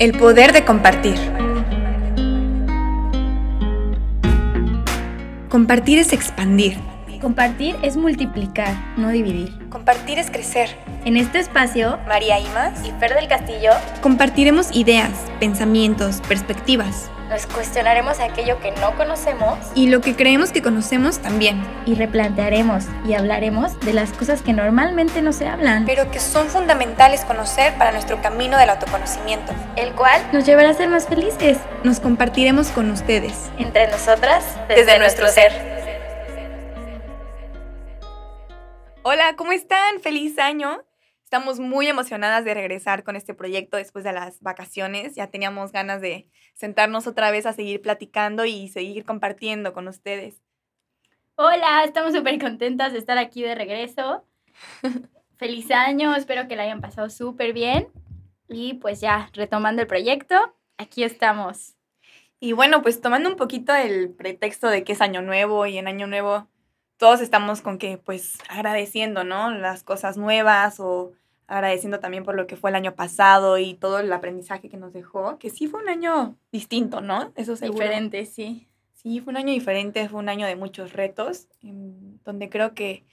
El poder de compartir. Compartir es expandir. Compartir es multiplicar, no dividir. Compartir es crecer. En este espacio, María Imas y Fer del Castillo compartiremos ideas, pensamientos, perspectivas. Nos cuestionaremos aquello que no conocemos Y lo que creemos que conocemos también, y replantearemos y hablaremos de las cosas que normalmente no se hablan, pero que son fundamentales conocer para nuestro camino del autoconocimiento. el cual nos llevará a ser más felices Nos compartiremos con ustedes. entre nosotras Desde nuestro ser. Hola, ¿cómo están? Feliz año. Estamos muy emocionadas de regresar con este proyecto después de las vacaciones. Ya teníamos ganas de sentarnos otra vez a seguir platicando y seguir compartiendo con ustedes. Hola, estamos súper contentas de estar aquí de regreso. Feliz año, espero que la hayan pasado súper bien. Y pues ya, retomando el proyecto, aquí estamos. Y bueno, pues tomando un poquito el pretexto de que es año nuevo y en año nuevo todos estamos con que pues agradeciendo, ¿no? Las cosas nuevas o agradeciendo también por lo que fue el año pasado y todo el aprendizaje que nos dejó, que sí fue un año distinto, ¿no? Eso seguro. Diferente, sí. Sí, fue un año diferente, fue un año de muchos retos, en donde creo que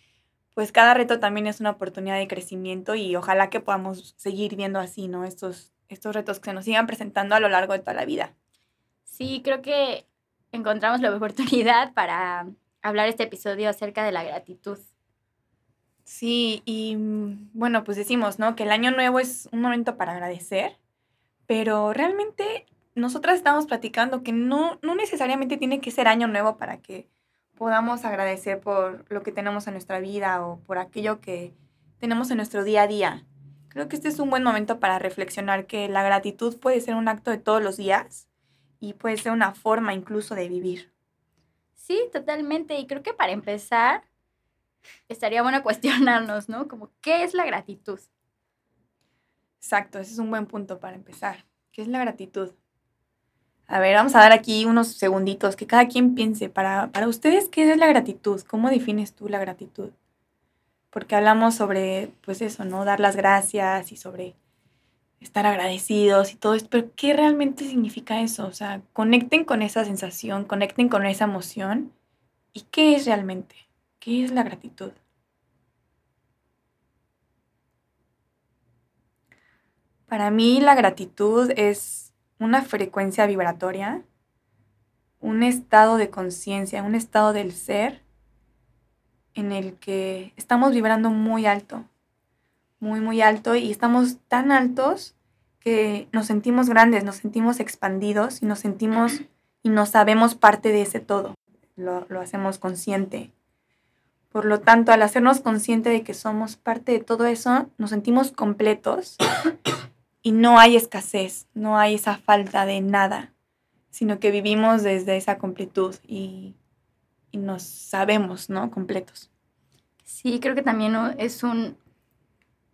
pues cada reto también es una oportunidad de crecimiento y ojalá que podamos seguir viendo así, ¿no? Estos, estos retos que se nos sigan presentando a lo largo de toda la vida. Sí, creo que encontramos la oportunidad para hablar este episodio acerca de la gratitud. Sí, y mm, bueno, pues decimos, ¿no? Que el año nuevo es un momento para agradecer, pero realmente nosotras estamos platicando que no, no necesariamente tiene que ser año nuevo para que podamos agradecer por lo que tenemos en nuestra vida o por aquello que tenemos en nuestro día a día. Creo que este es un buen momento para reflexionar que la gratitud puede ser un acto de todos los días y puede ser una forma incluso de vivir. Sí, totalmente. Y creo que para empezar, estaría bueno cuestionarnos, ¿no? Como, ¿qué es la gratitud? Exacto, ese es un buen punto para empezar. ¿Qué es la gratitud? A ver, vamos a dar aquí unos segunditos que cada quien piense. Para, para ustedes, ¿qué es la gratitud? ¿Cómo defines tú la gratitud? Porque hablamos sobre, pues eso, ¿no? Dar las gracias y sobre estar agradecidos y todo esto, pero ¿qué realmente significa eso? O sea, conecten con esa sensación, conecten con esa emoción. ¿Y qué es realmente? ¿Qué es la gratitud? Para mí la gratitud es una frecuencia vibratoria, un estado de conciencia, un estado del ser en el que estamos vibrando muy alto, muy, muy alto y estamos tan altos que nos sentimos grandes, nos sentimos expandidos y nos sentimos y nos sabemos parte de ese todo. Lo, lo hacemos consciente. Por lo tanto, al hacernos consciente de que somos parte de todo eso, nos sentimos completos y no hay escasez, no hay esa falta de nada, sino que vivimos desde esa completud y, y nos sabemos, ¿no? Completos. Sí, creo que también es un,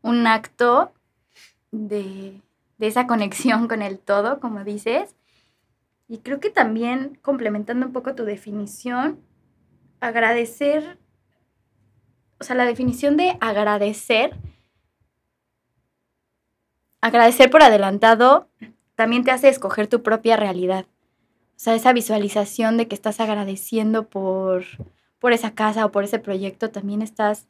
un acto de, de esa conexión con el todo, como dices. Y creo que también, complementando un poco tu definición, agradecer, o sea, la definición de agradecer, agradecer por adelantado también te hace escoger tu propia realidad. O sea, esa visualización de que estás agradeciendo por, por esa casa o por ese proyecto, también estás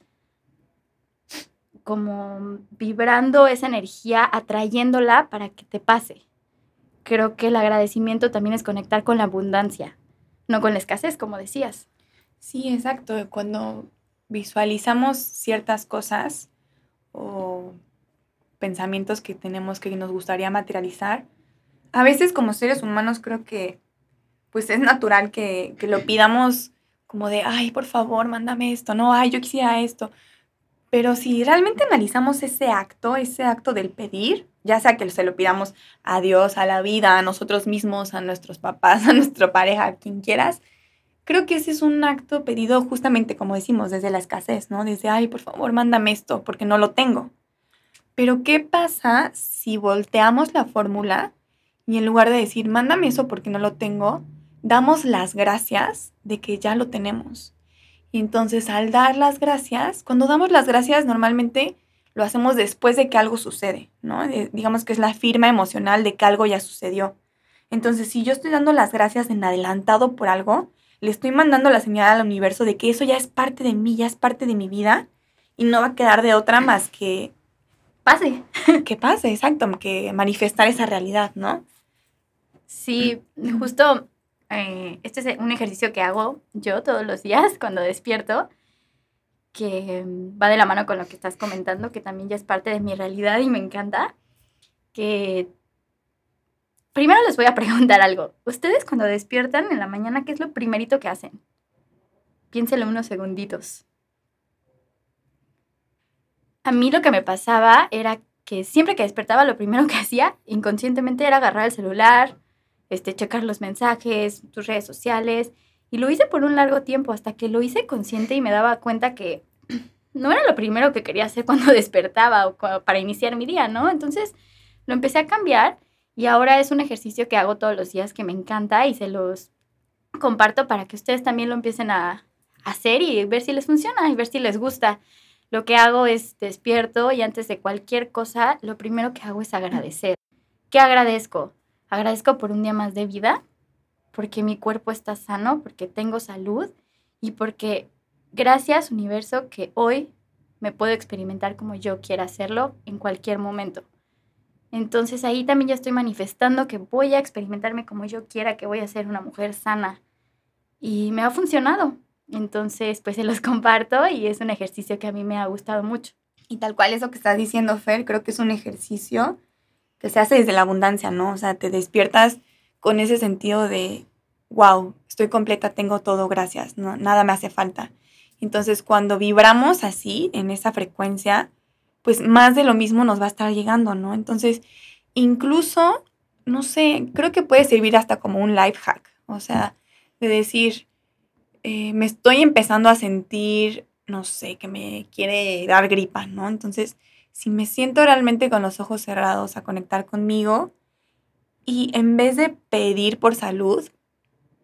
como vibrando esa energía, atrayéndola para que te pase. Creo que el agradecimiento también es conectar con la abundancia, no con la escasez, como decías. Sí, exacto. Cuando visualizamos ciertas cosas o pensamientos que tenemos que nos gustaría materializar, a veces como seres humanos creo que pues es natural que, que lo pidamos como de, ay, por favor, mándame esto, no, ay, yo quisiera esto. Pero si realmente analizamos ese acto, ese acto del pedir, ya sea que se lo pidamos a Dios, a la vida, a nosotros mismos, a nuestros papás, a nuestra pareja, a quien quieras, creo que ese es un acto pedido justamente, como decimos, desde la escasez, ¿no? Desde, ay, por favor, mándame esto, porque no lo tengo. Pero ¿qué pasa si volteamos la fórmula y en lugar de decir, mándame eso porque no lo tengo, damos las gracias de que ya lo tenemos? Y entonces al dar las gracias, cuando damos las gracias normalmente lo hacemos después de que algo sucede, ¿no? digamos que es la firma emocional de que algo ya sucedió. Entonces, si yo estoy dando las gracias en adelantado por algo, le estoy mandando la señal al universo de que eso ya es parte de mí, ya es parte de mi vida y no va a quedar de otra más que pase. que pase, exacto, que manifestar esa realidad, ¿no? Sí, justo eh, este es un ejercicio que hago yo todos los días cuando despierto, que va de la mano con lo que estás comentando, que también ya es parte de mi realidad y me encanta, que primero les voy a preguntar algo. Ustedes cuando despiertan en la mañana, ¿qué es lo primerito que hacen? Piénselo unos segunditos. A mí lo que me pasaba era que siempre que despertaba lo primero que hacía inconscientemente era agarrar el celular, este, checar los mensajes, tus redes sociales. Y lo hice por un largo tiempo hasta que lo hice consciente y me daba cuenta que no era lo primero que quería hacer cuando despertaba o para iniciar mi día, ¿no? Entonces lo empecé a cambiar y ahora es un ejercicio que hago todos los días que me encanta y se los comparto para que ustedes también lo empiecen a hacer y ver si les funciona y ver si les gusta. Lo que hago es despierto y antes de cualquier cosa, lo primero que hago es agradecer. ¿Qué agradezco? Agradezco por un día más de vida, porque mi cuerpo está sano, porque tengo salud y porque gracias universo que hoy me puedo experimentar como yo quiera hacerlo en cualquier momento. Entonces ahí también ya estoy manifestando que voy a experimentarme como yo quiera, que voy a ser una mujer sana. Y me ha funcionado. Entonces, pues se los comparto y es un ejercicio que a mí me ha gustado mucho. Y tal cual eso que estás diciendo, Fer, creo que es un ejercicio que se hace desde la abundancia, ¿no? O sea, te despiertas con ese sentido de, wow, estoy completa, tengo todo, gracias, ¿no? nada me hace falta. Entonces, cuando vibramos así, en esa frecuencia, pues más de lo mismo nos va a estar llegando, ¿no? Entonces, incluso, no sé, creo que puede servir hasta como un life hack, o sea, de decir, eh, me estoy empezando a sentir, no sé, que me quiere dar gripa, ¿no? Entonces, si me siento realmente con los ojos cerrados a conectar conmigo y en vez de pedir por salud,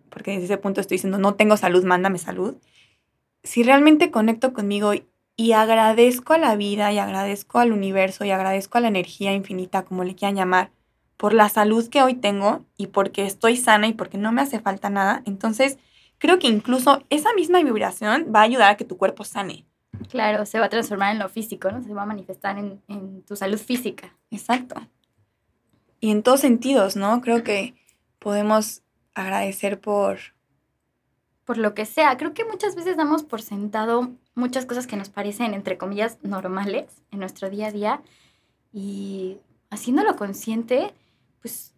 porque desde ese punto estoy diciendo, no tengo salud, mándame salud, si realmente conecto conmigo agradezco a la vida y agradezco al universo y agradezco a la energía infinita, como le quieran llamar, por la salud que hoy tengo y porque estoy sana y porque no me hace falta nada, entonces creo que incluso esa misma vibración va a ayudar a que tu cuerpo sane. Claro, se va a transformar en lo físico, ¿no? Se va a manifestar en, tu salud física. Exacto. Y en todos sentidos, ¿no? Creo que podemos agradecer por... Por lo que sea. Creo que muchas veces damos por sentado muchas cosas que nos parecen, entre comillas, normales en nuestro día a día. Y haciéndolo consciente, pues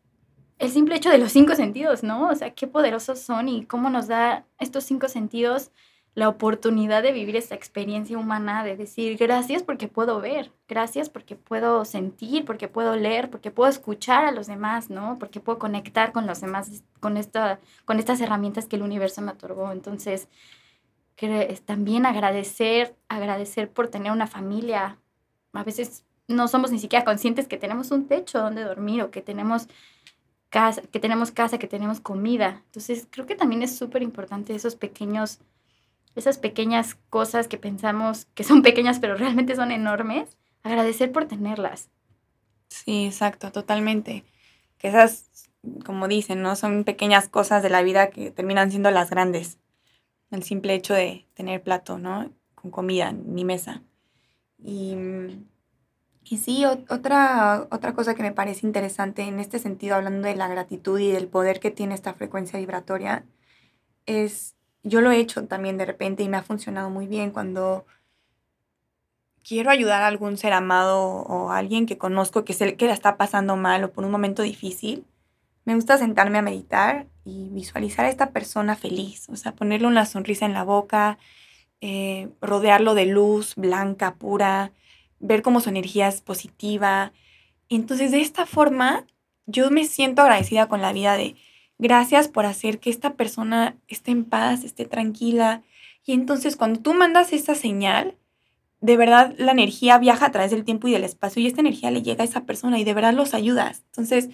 el simple hecho de los cinco sentidos, ¿no? O sea, qué poderosos son y cómo nos da estos cinco sentidos la oportunidad de vivir esta experiencia humana, de decir gracias porque puedo ver, gracias porque puedo sentir, porque puedo leer, porque puedo escuchar a los demás, ¿no? Porque puedo conectar con los demás, con, esta, con estas herramientas que el universo me otorgó. Entonces, también agradecer, agradecer por tener una familia. A veces no somos ni siquiera conscientes que tenemos un techo donde dormir o que tenemos casa, que tenemos casa, que tenemos comida. Entonces, creo que también es súper importante esos pequeños esas pequeñas cosas que pensamos que son pequeñas pero realmente son enormes, agradecer por tenerlas. Sí, exacto, totalmente. Que esas, como dicen, ¿no? Son pequeñas cosas de la vida que terminan siendo las grandes. El simple hecho de tener plato, ¿no? Con comida, mi mesa. Y, y sí, otra, otra cosa que me parece interesante en este sentido, hablando de la gratitud y del poder que tiene esta frecuencia vibratoria, es yo lo he hecho también de repente y me ha funcionado muy bien cuando quiero ayudar a algún ser amado o a alguien que conozco que, el que la está pasando mal o por un momento difícil. Me gusta sentarme a meditar y visualizar a esta persona feliz, o sea, ponerle una sonrisa en la boca, eh, rodearlo de luz blanca, pura, ver cómo su energía es positiva. entonces de esta forma yo me siento agradecida con la vida de Gracias por hacer que esta persona esté en paz, esté tranquila. Y entonces cuando tú mandas esa señal, de verdad la energía viaja a través del tiempo y del espacio y esta energía le llega a esa persona y de verdad los ayudas. Entonces,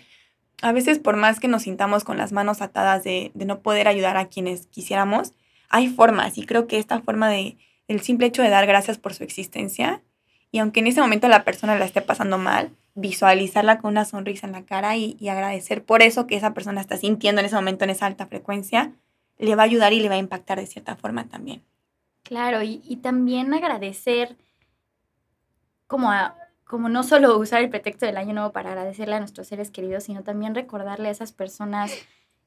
a veces por más que nos sintamos con las manos atadas de, de no poder ayudar a quienes quisiéramos, hay formas y creo que esta forma de el simple hecho de dar gracias por su existencia Y aunque en ese momento la persona la esté pasando mal, visualizarla con una sonrisa en la cara y, y agradecer por eso que esa persona está sintiendo en ese momento en esa alta frecuencia, le va a ayudar y le va a impactar de cierta forma también. Claro, y, y también agradecer como a, como no solo usar el pretexto del año nuevo para agradecerle a nuestros seres queridos, sino también recordarle a esas personas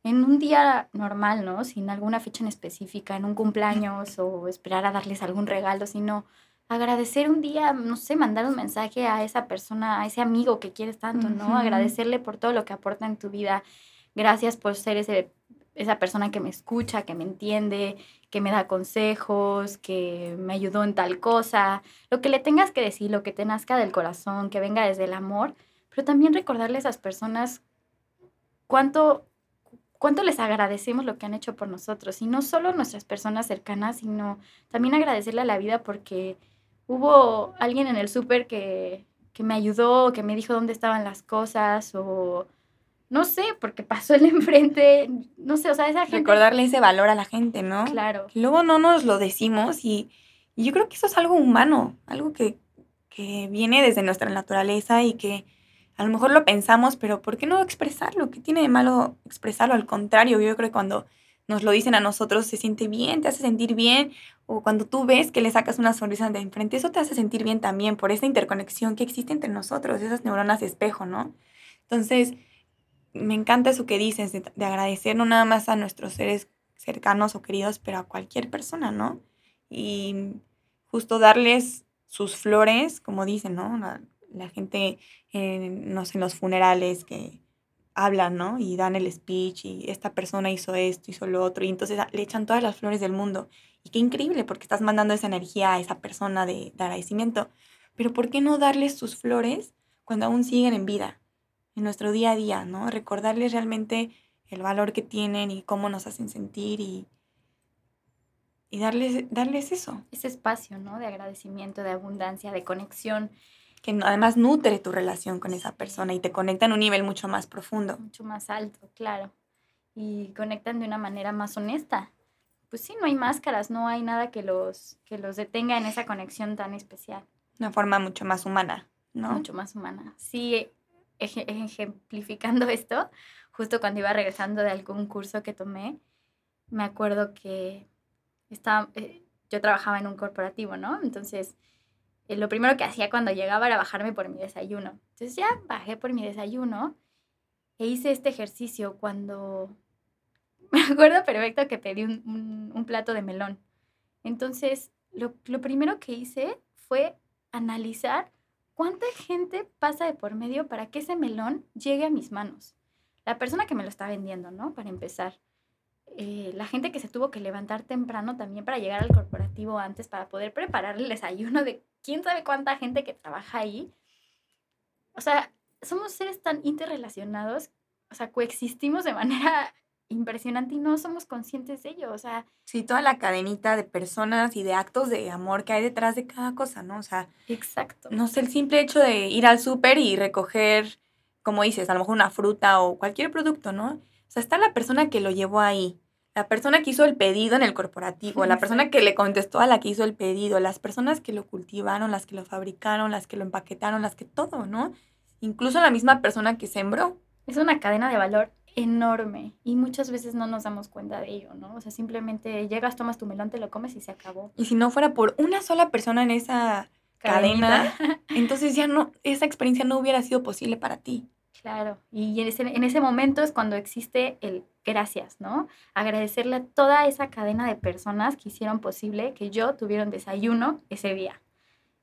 en un día normal, ¿no? Sin alguna fecha en específica, en un cumpleaños o esperar a darles algún regalo, sino agradecer un día, no sé, mandar un mensaje a esa persona, a ese amigo que quieres tanto, ¿no? Agradecerle por todo lo que aporta en tu vida. Gracias por ser ese, esa persona que me escucha, que me entiende, que me da consejos, que me ayudó en tal cosa, lo que le tengas que decir, lo que te nazca del corazón, que venga desde el amor, pero también recordarle a esas personas cuánto, cuánto les agradecemos lo que han hecho por nosotros, y no solo nuestras personas cercanas, sino también agradecerle a la vida porque hubo alguien en el súper que, que me ayudó, que me dijo dónde estaban las cosas, o no sé, porque pasó el enfrente, no sé, o sea, esa gente... Recordarle ese valor a la gente, ¿no? Claro. Luego no nos lo decimos y, y yo creo que eso es algo humano, algo que, que, viene desde nuestra naturaleza y que a lo mejor lo pensamos, pero ¿por qué no expresarlo? ¿Qué tiene de malo expresarlo? Al contrario, yo creo que cuando nos lo dicen a nosotros se siente bien, te hace sentir bien, o cuando tú ves que le sacas una sonrisa de enfrente, eso te hace sentir bien también por esa interconexión que existe entre nosotros, esas neuronas de espejo, ¿no? Entonces, me encanta eso que dices, de, de, agradecer no nada más a nuestros seres cercanos o queridos, pero a cualquier persona, ¿no? Y justo darles sus flores, como dicen, ¿no? La, gente, no sé, en los funerales que hablan, ¿no? Y dan el speech y esta persona hizo esto, hizo lo otro, y entonces le echan todas las flores del mundo. Y qué increíble, porque estás mandando esa energía a esa persona de, de agradecimiento. Pero ¿por qué no darles sus flores cuando aún siguen en vida? En nuestro día a día, ¿no? Recordarles realmente el valor que tienen y cómo nos hacen sentir y, y darles, darles eso. Ese espacio, ¿no? De agradecimiento, de abundancia, de conexión. Que además nutre tu relación con esa persona y te conecta en un nivel mucho más profundo. Mucho más alto, claro. Y conectan de una manera más honesta. Pues sí, no hay máscaras, no hay nada que los, que los detenga en esa conexión tan especial. Una forma mucho más humana, ¿no? Mucho más humana. Sí, ejemplificando esto, justo cuando iba regresando de algún curso que tomé, me acuerdo que estaba, eh, yo trabajaba en un corporativo, ¿no? Entonces, eh, lo primero que hacía cuando llegaba era bajarme por mi desayuno. Entonces ya bajé por mi desayuno e hice este ejercicio cuando, me acuerdo perfecto que pedí un, un, plato de melón. Entonces, lo primero que hice fue analizar ¿cuánta gente pasa de por medio para que ese melón llegue a mis manos? La persona que me lo está vendiendo, ¿no? Para empezar. Eh, la gente que se tuvo que levantar temprano también para llegar al corporativo antes, para poder preparar el desayuno de quién sabe cuánta gente que trabaja ahí. O sea, somos seres tan interrelacionados, o sea, coexistimos de manera impresionante y no somos conscientes de ello, o sea... Sí, toda la cadenita de personas y de actos de amor que hay detrás de cada cosa, ¿no? O sea... Exacto. No sé, el simple hecho de ir al súper y recoger, como dices, a lo mejor una fruta o cualquier producto, ¿no? O sea, está la persona que lo llevó ahí, la persona que hizo el pedido en el corporativo, la persona que le contestó a la que hizo el pedido, las personas que lo cultivaron, las que lo fabricaron, las que lo empaquetaron, las que todo, ¿no? Incluso la misma persona que sembró. Es una cadena de valor enorme y muchas veces no nos damos cuenta de ello, ¿no? O sea, simplemente llegas, tomas tu melón, te lo comes y se acabó. Y si no fuera por una sola persona en esa cadena, entonces ya no, esa experiencia no hubiera sido posible para ti. Claro, y en ese, en ese momento es cuando existe el gracias, ¿no? Agradecerle a toda esa cadena de personas que hicieron posible que yo tuviera un desayuno ese día.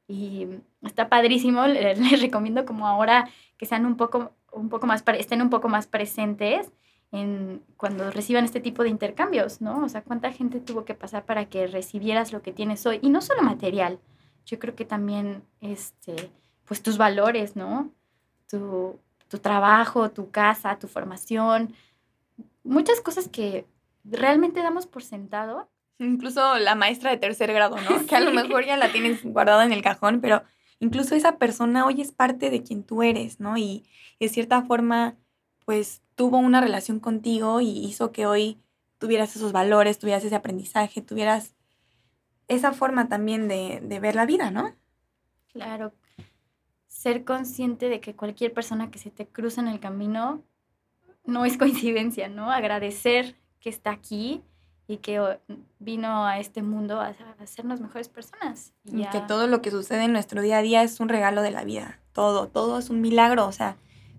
Y está padrísimo, les, les recomiendo como ahora que sean un poco un poco más, estén un poco más presentes en, cuando reciban este tipo de intercambios, ¿no? O sea, cuánta gente tuvo que pasar para que recibieras lo que tienes hoy. Y no solo material, yo creo que también, este, pues tus valores, ¿no? Tu, tu trabajo, tu casa, tu formación, muchas cosas que realmente damos por sentado. Incluso la maestra de tercer grado, ¿no? Sí. Que a lo mejor ya la tienes guardada en el cajón, pero incluso esa persona hoy es parte de quien tú eres, ¿no? Y de cierta forma, pues tuvo una relación contigo y hizo que hoy tuvieras esos valores, tuvieras ese aprendizaje, tuvieras esa forma también de, de ver la vida, ¿no? Claro, ser consciente de que cualquier persona que se te cruza en el camino no es coincidencia, ¿no? Agradecer que está aquí y que vino a este mundo a, hacernos mejores personas. Y, que todo lo que sucede en nuestro día a día es un regalo de la vida. Todo, todo es un milagro. O sea,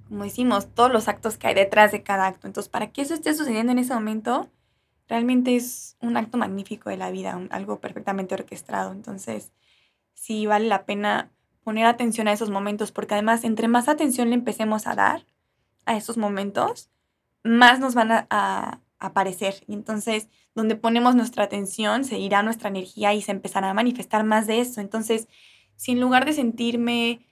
como decimos, todos los actos que hay detrás de cada acto. Entonces, para que eso esté sucediendo en ese momento, realmente es un acto magnífico de la vida, algo perfectamente orquestado. Entonces, sí vale la pena poner atención a esos momentos, porque además, entre más atención le empecemos a dar a esos momentos, más nos van a aparecer. Y entonces, donde ponemos nuestra atención, se irá nuestra energía y se empezará a manifestar más de eso. Entonces, si en lugar de sentirme,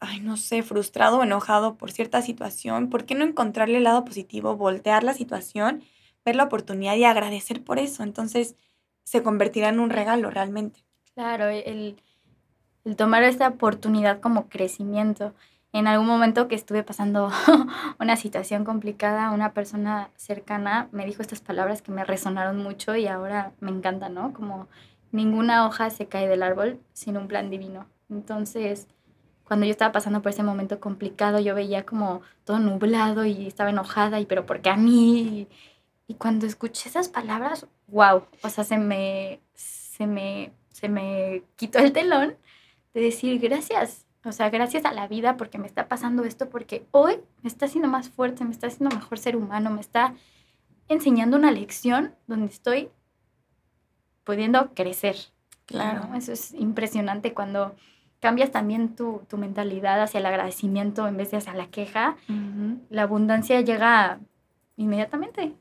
ay, no sé, frustrado o enojado por cierta situación, ¿por qué no encontrarle el lado positivo, voltear la situación, ver la oportunidad y agradecer por eso? Entonces, se convertirá en un regalo realmente. Claro, el, el tomar esta oportunidad como crecimiento en algún momento que estuve pasando una situación complicada, una persona cercana me dijo estas palabras que me resonaron mucho y ahora me encanta, ¿no? Como ninguna hoja se cae del árbol sin un plan divino. Entonces, cuando yo estaba pasando por ese momento complicado, yo veía como todo nublado y estaba enojada y pero ¿por qué a mí? Y, cuando escuché esas palabras, wow, o sea, se me se me se me quitó el telón de decir gracias, o sea, gracias a la vida porque me está pasando esto, porque hoy me está haciendo más fuerte, me está haciendo mejor ser humano, me está enseñando una lección donde estoy pudiendo crecer. Claro. Eso es impresionante cuando cambias también tu, mentalidad hacia el agradecimiento en vez de hacia la queja. La abundancia llega inmediatamente.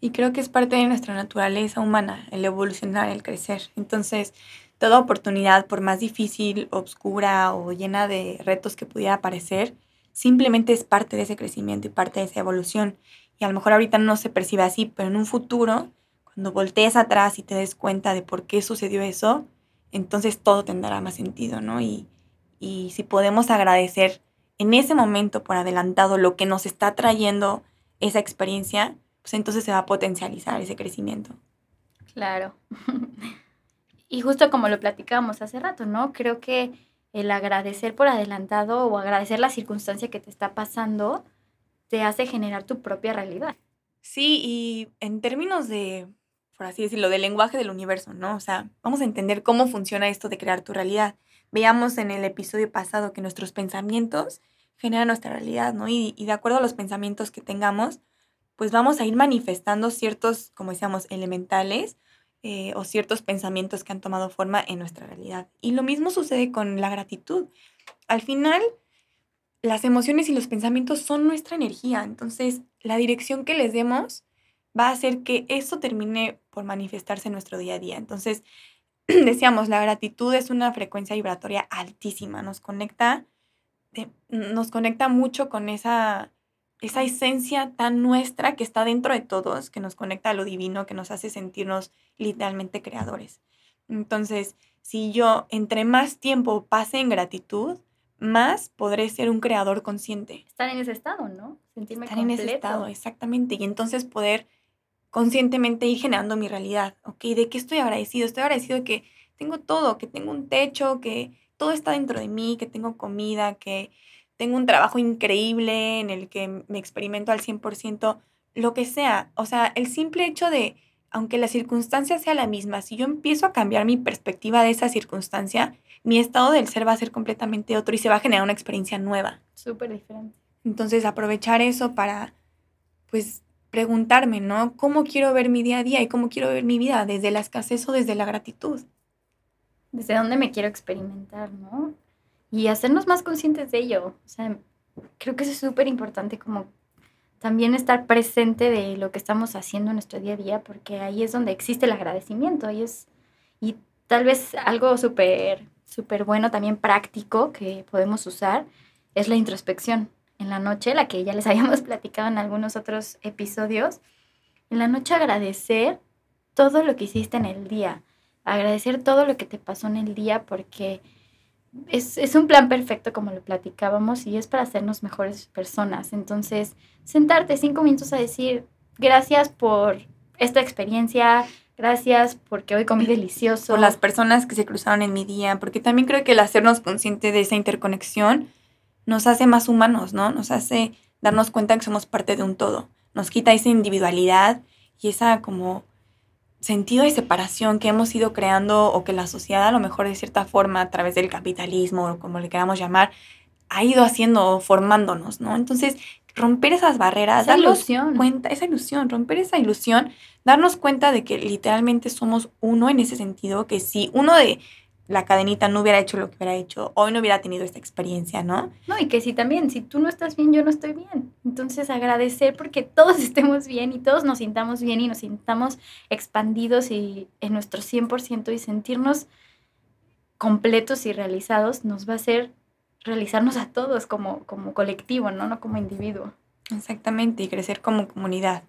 Y creo que es parte de nuestra naturaleza humana, el evolucionar, el crecer. Entonces, toda oportunidad, por más difícil, obscura o llena de retos que pudiera parecer, simplemente es parte de ese crecimiento y parte de esa evolución. Y a lo mejor ahorita no se percibe así, pero en un futuro, cuando voltees atrás y te des cuenta de por qué sucedió eso, entonces todo tendrá más sentido, ¿no? Y, y si podemos agradecer en ese momento por adelantado lo que nos está trayendo esa experiencia, pues entonces se va a potencializar ese crecimiento. Claro. Y justo como lo platicábamos hace rato, ¿no? Creo que el agradecer por adelantado o agradecer la circunstancia que te está pasando te hace generar tu propia realidad. Sí, y en términos de, por así decirlo, del lenguaje del universo, ¿no? O sea, vamos a entender cómo funciona esto de crear tu realidad. Veíamos en el episodio pasado que nuestros pensamientos generan nuestra realidad, ¿no? Y, y de acuerdo a los pensamientos que tengamos, pues vamos a ir manifestando ciertos, como decíamos, elementales eh, o ciertos pensamientos que han tomado forma en nuestra realidad. Y lo mismo sucede con la gratitud. Al final, las emociones y los pensamientos son nuestra energía, entonces la dirección que les demos va a hacer que eso termine por manifestarse en nuestro día a día. Entonces, decíamos, la gratitud es una frecuencia vibratoria altísima, nos conecta, nos conecta mucho con esa esa esencia tan nuestra que está dentro de todos, que nos conecta a lo divino, que nos hace sentirnos literalmente creadores. Entonces, si yo entre más tiempo pase en gratitud, más podré ser un creador consciente. Estar en ese estado, ¿no? Sentirme Estar en ese estado, exactamente. Y entonces poder conscientemente ir generando mi realidad. ¿Ok? ¿De qué estoy agradecido? Estoy agradecido de que tengo todo, que tengo un techo, que todo está dentro de mí, que tengo comida, que tengo un trabajo increíble en el que me experimento al 100%, lo que sea. O sea, el simple hecho de, aunque la circunstancia sea la misma, si yo empiezo a cambiar mi perspectiva de esa circunstancia, mi estado del ser va a ser completamente otro y se va a generar una experiencia nueva. Súper diferente. Entonces, aprovechar eso para, pues, preguntarme, ¿no? ¿Cómo quiero ver mi día a día y cómo quiero ver mi vida? ¿Desde la escasez o desde la gratitud? ¿Desde dónde me quiero experimentar, no? Y hacernos más conscientes de ello. O sea, creo que eso es súper importante como también estar presente de lo que estamos haciendo en nuestro día a día, porque ahí es donde existe el agradecimiento, ahí es, y tal vez algo súper, súper bueno, también práctico que podemos usar, es la introspección. En la noche, la que ya les habíamos platicado en algunos otros episodios, en la noche agradecer todo lo que hiciste en el día, agradecer todo lo que te pasó en el día, porque es, un plan perfecto como lo platicábamos y es para hacernos mejores personas. Entonces, sentarte cinco minutos a decir gracias por esta experiencia, Gracias porque hoy comí delicioso. Por las personas que se cruzaron en mi día, porque también creo que el hacernos consciente de esa interconexión nos hace más humanos, ¿no? Nos hace darnos cuenta que somos parte de un todo. Nos quita esa individualidad y esa como sentido de separación que hemos ido creando o que la sociedad a lo mejor de cierta forma a través del capitalismo o como le queramos llamar ha ido haciendo formándonos, ¿no? Entonces, romper esas barreras, esa ilusión. cuenta, esa ilusión, romper esa ilusión, darnos cuenta de que literalmente somos uno en ese sentido, que si uno de la cadenita no hubiera hecho lo que hubiera hecho, hoy no hubiera tenido esta experiencia, ¿no? No, y que si también, si tú no estás bien, yo no estoy bien. Entonces agradecer porque todos estemos bien y todos nos sintamos bien y nos sintamos expandidos y en nuestro 100% y sentirnos completos y realizados nos va a hacer realizarnos a todos como, como colectivo, ¿no? No como individuo. Exactamente, y crecer como comunidad.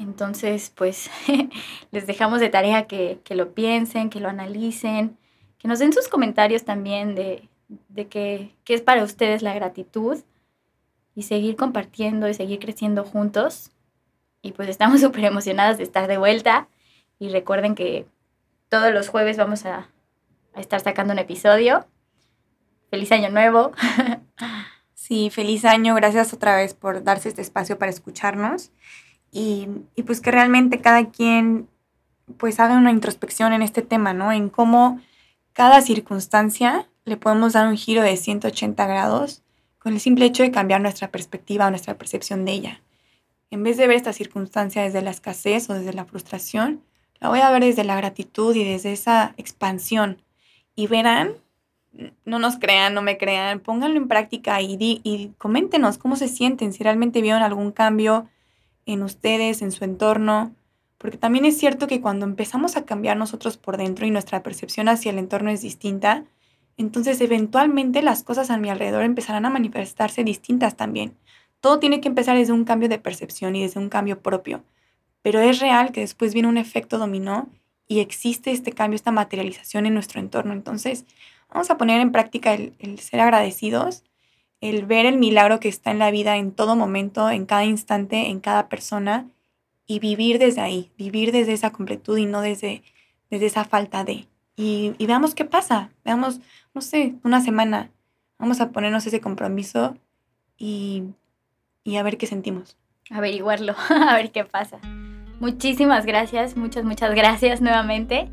Entonces, pues les dejamos de tarea que, lo piensen, que lo analicen, que nos den sus comentarios también de, de qué es para ustedes la gratitud y seguir compartiendo y seguir creciendo juntos. Y pues estamos súper emocionadas de estar de vuelta y recuerden que todos los jueves vamos a, a estar sacando un episodio. Feliz año nuevo. sí, feliz año. Gracias otra vez por darse este espacio para escucharnos y, pues que realmente cada quien pues haga una introspección en este tema, ¿no? En cómo cada circunstancia le podemos dar un giro de 180 grados con el simple hecho de cambiar nuestra perspectiva o nuestra percepción de ella. En vez de ver esta circunstancia desde la escasez o desde la frustración, la voy a ver desde la gratitud y desde esa expansión. Y verán, no nos crean, no me crean, pónganlo en práctica y, y coméntenos cómo se sienten, si realmente vieron algún cambio, en ustedes, en su entorno, porque también es cierto que cuando empezamos a cambiar nosotros por dentro y nuestra percepción hacia el entorno es distinta, entonces eventualmente las cosas a mi alrededor empezarán a manifestarse distintas también. Todo tiene que empezar desde un cambio de percepción y desde un cambio propio, pero es real que después viene un efecto dominó y existe este cambio, esta materialización en nuestro entorno. Entonces, vamos a poner en práctica el, el ser agradecidos el ver el milagro que está en la vida en todo momento, en cada instante, en cada persona y vivir desde ahí, vivir desde esa completud y no desde, desde esa falta de. Y, veamos qué pasa, veamos, no sé, una semana, vamos a ponernos ese compromiso y, y a ver qué sentimos. Averiguarlo, a ver qué pasa. Muchísimas gracias, muchas, muchas gracias nuevamente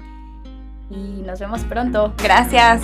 y nos vemos pronto. Gracias.